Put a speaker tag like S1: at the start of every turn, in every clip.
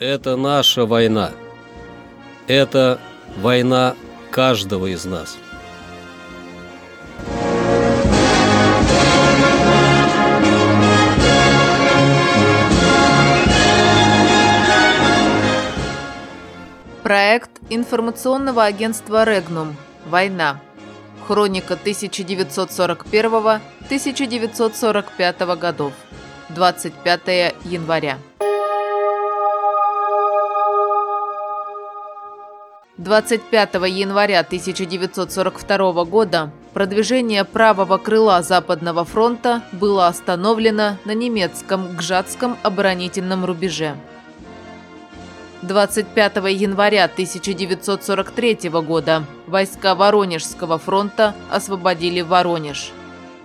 S1: Это наша война. Это война каждого из нас.
S2: Проект информационного агентства «Регнум. Война. Хроника 1941-1945 годов. 25 января. 25 января 1942 года продвижение правого крыла Западного фронта было остановлено на немецком Гжатском оборонительном рубеже. 25 января 1943 года войска Воронежского фронта освободили Воронеж.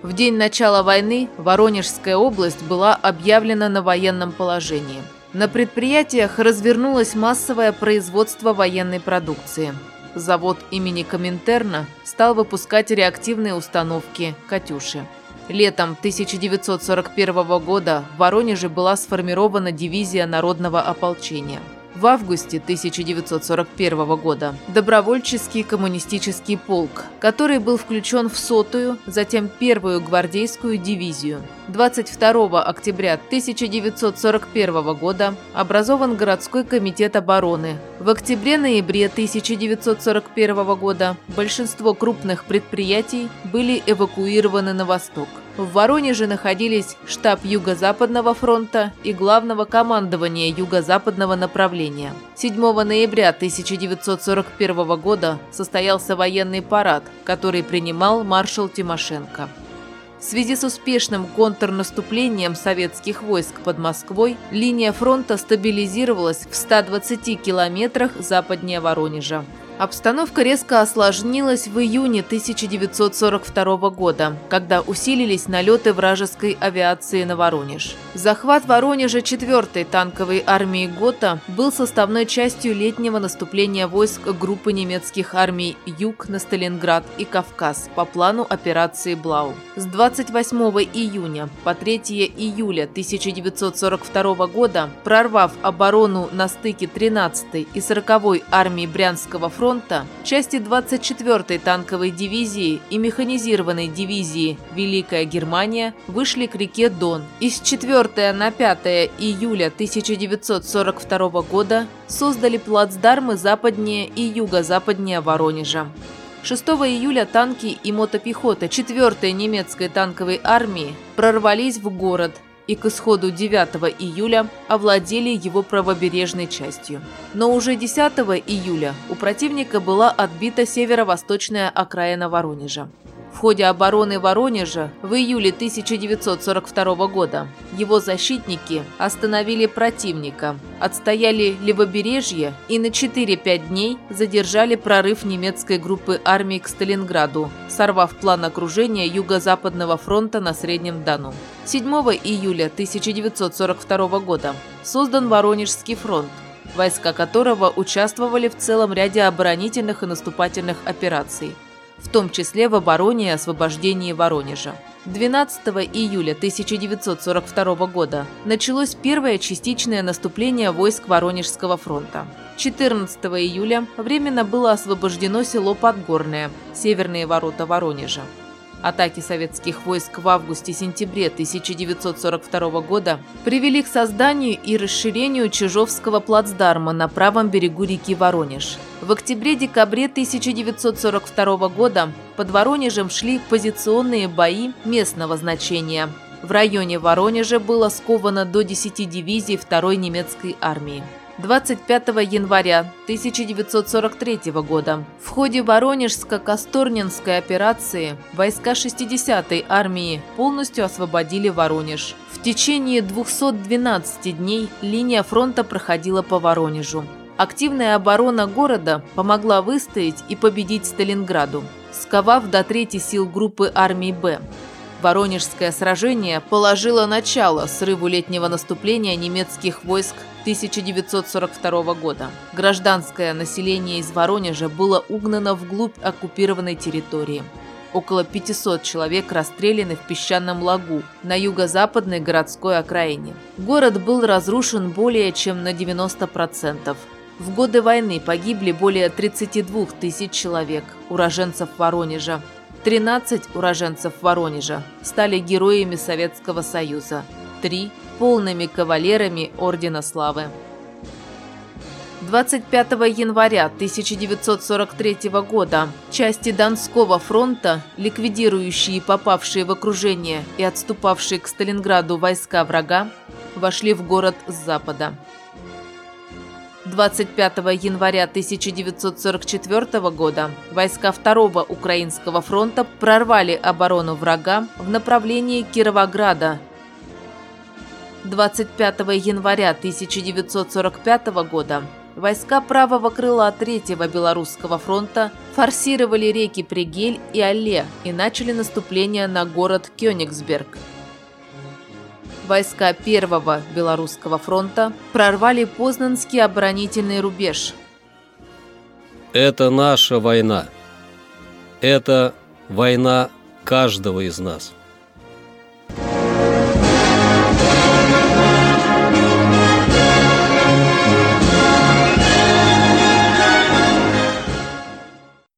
S2: В день начала войны Воронежская область была объявлена на военном положении. На предприятиях развернулось массовое производство военной продукции. Завод имени Коминтерна стал выпускать реактивные установки «Катюши». Летом 1941 года в Воронеже была сформирована дивизия народного ополчения – в августе 1941 года добровольческий коммунистический полк, который был включен в сотую, затем первую гвардейскую дивизию. 22 октября 1941 года образован городской комитет обороны. В октябре-ноябре 1941 года большинство крупных предприятий были эвакуированы на восток. В Воронеже находились штаб Юго-Западного фронта и Главного командования Юго-Западного направления. 7 ноября 1941 года состоялся военный парад, который принимал маршал Тимошенко. В связи с успешным контрнаступлением советских войск под Москвой линия фронта стабилизировалась в 120 километрах западнее Воронежа. Обстановка резко осложнилась в июне 1942 года, когда усилились налеты вражеской авиации на Воронеж. Захват Воронежа 4-й танковой армии ГОТА был составной частью летнего наступления войск группы немецких армий «Юг» на Сталинград и Кавказ по плану операции «Блау». С 28 июня по 3 июля 1942 года, прорвав оборону на стыке 13-й и 40-й армии Брянского фронта, фронта части 24-й танковой дивизии и механизированной дивизии «Великая Германия» вышли к реке Дон и с 4 на 5 июля 1942 года создали плацдармы западнее и юго-западнее Воронежа. 6 июля танки и мотопехота 4-й немецкой танковой армии прорвались в город и к исходу 9 июля овладели его правобережной частью. Но уже 10 июля у противника была отбита северо-восточная окраина Воронежа в ходе обороны Воронежа в июле 1942 года. Его защитники остановили противника, отстояли левобережье и на 4-5 дней задержали прорыв немецкой группы армий к Сталинграду, сорвав план окружения Юго-Западного фронта на Среднем Дону. 7 июля 1942 года создан Воронежский фронт, войска которого участвовали в целом ряде оборонительных и наступательных операций – в том числе в обороне и освобождении Воронежа. 12 июля 1942 года началось первое частичное наступление войск Воронежского фронта. 14 июля временно было освобождено село Подгорное, северные ворота Воронежа. Атаки советских войск в августе-сентябре 1942 года привели к созданию и расширению Чижовского плацдарма на правом берегу реки Воронеж. В октябре-декабре 1942 года под Воронежем шли позиционные бои местного значения. В районе Воронежа было сковано до 10 дивизий 2-й немецкой армии. 25 января 1943 года в ходе Воронежско-Касторнинской операции войска 60-й армии полностью освободили Воронеж. В течение 212 дней линия фронта проходила по Воронежу. Активная оборона города помогла выстоять и победить Сталинграду, сковав до трети сил группы армии «Б». Воронежское сражение положило начало срыву летнего наступления немецких войск 1942 года. Гражданское население из Воронежа было угнано вглубь оккупированной территории. около 500 человек расстреляны в песчаном лагу на юго-западной городской окраине. Город был разрушен более чем на 90%. В годы войны погибли более 32 тысяч человек, уроженцев Воронежа. 13 уроженцев Воронежа стали героями Советского Союза, 3 – полными кавалерами Ордена Славы. 25 января 1943 года части Донского фронта, ликвидирующие попавшие в окружение и отступавшие к Сталинграду войска врага, вошли в город с запада. 25 января 1944 года войска Второго Украинского фронта прорвали оборону врага в направлении Кировограда 25 января 1945 года войска правого крыла Третьего Белорусского фронта форсировали реки Пригель и Алле и начали наступление на город Кёнигсберг. Войска Первого Белорусского фронта прорвали Познанский оборонительный рубеж.
S1: Это наша война. Это война каждого из нас.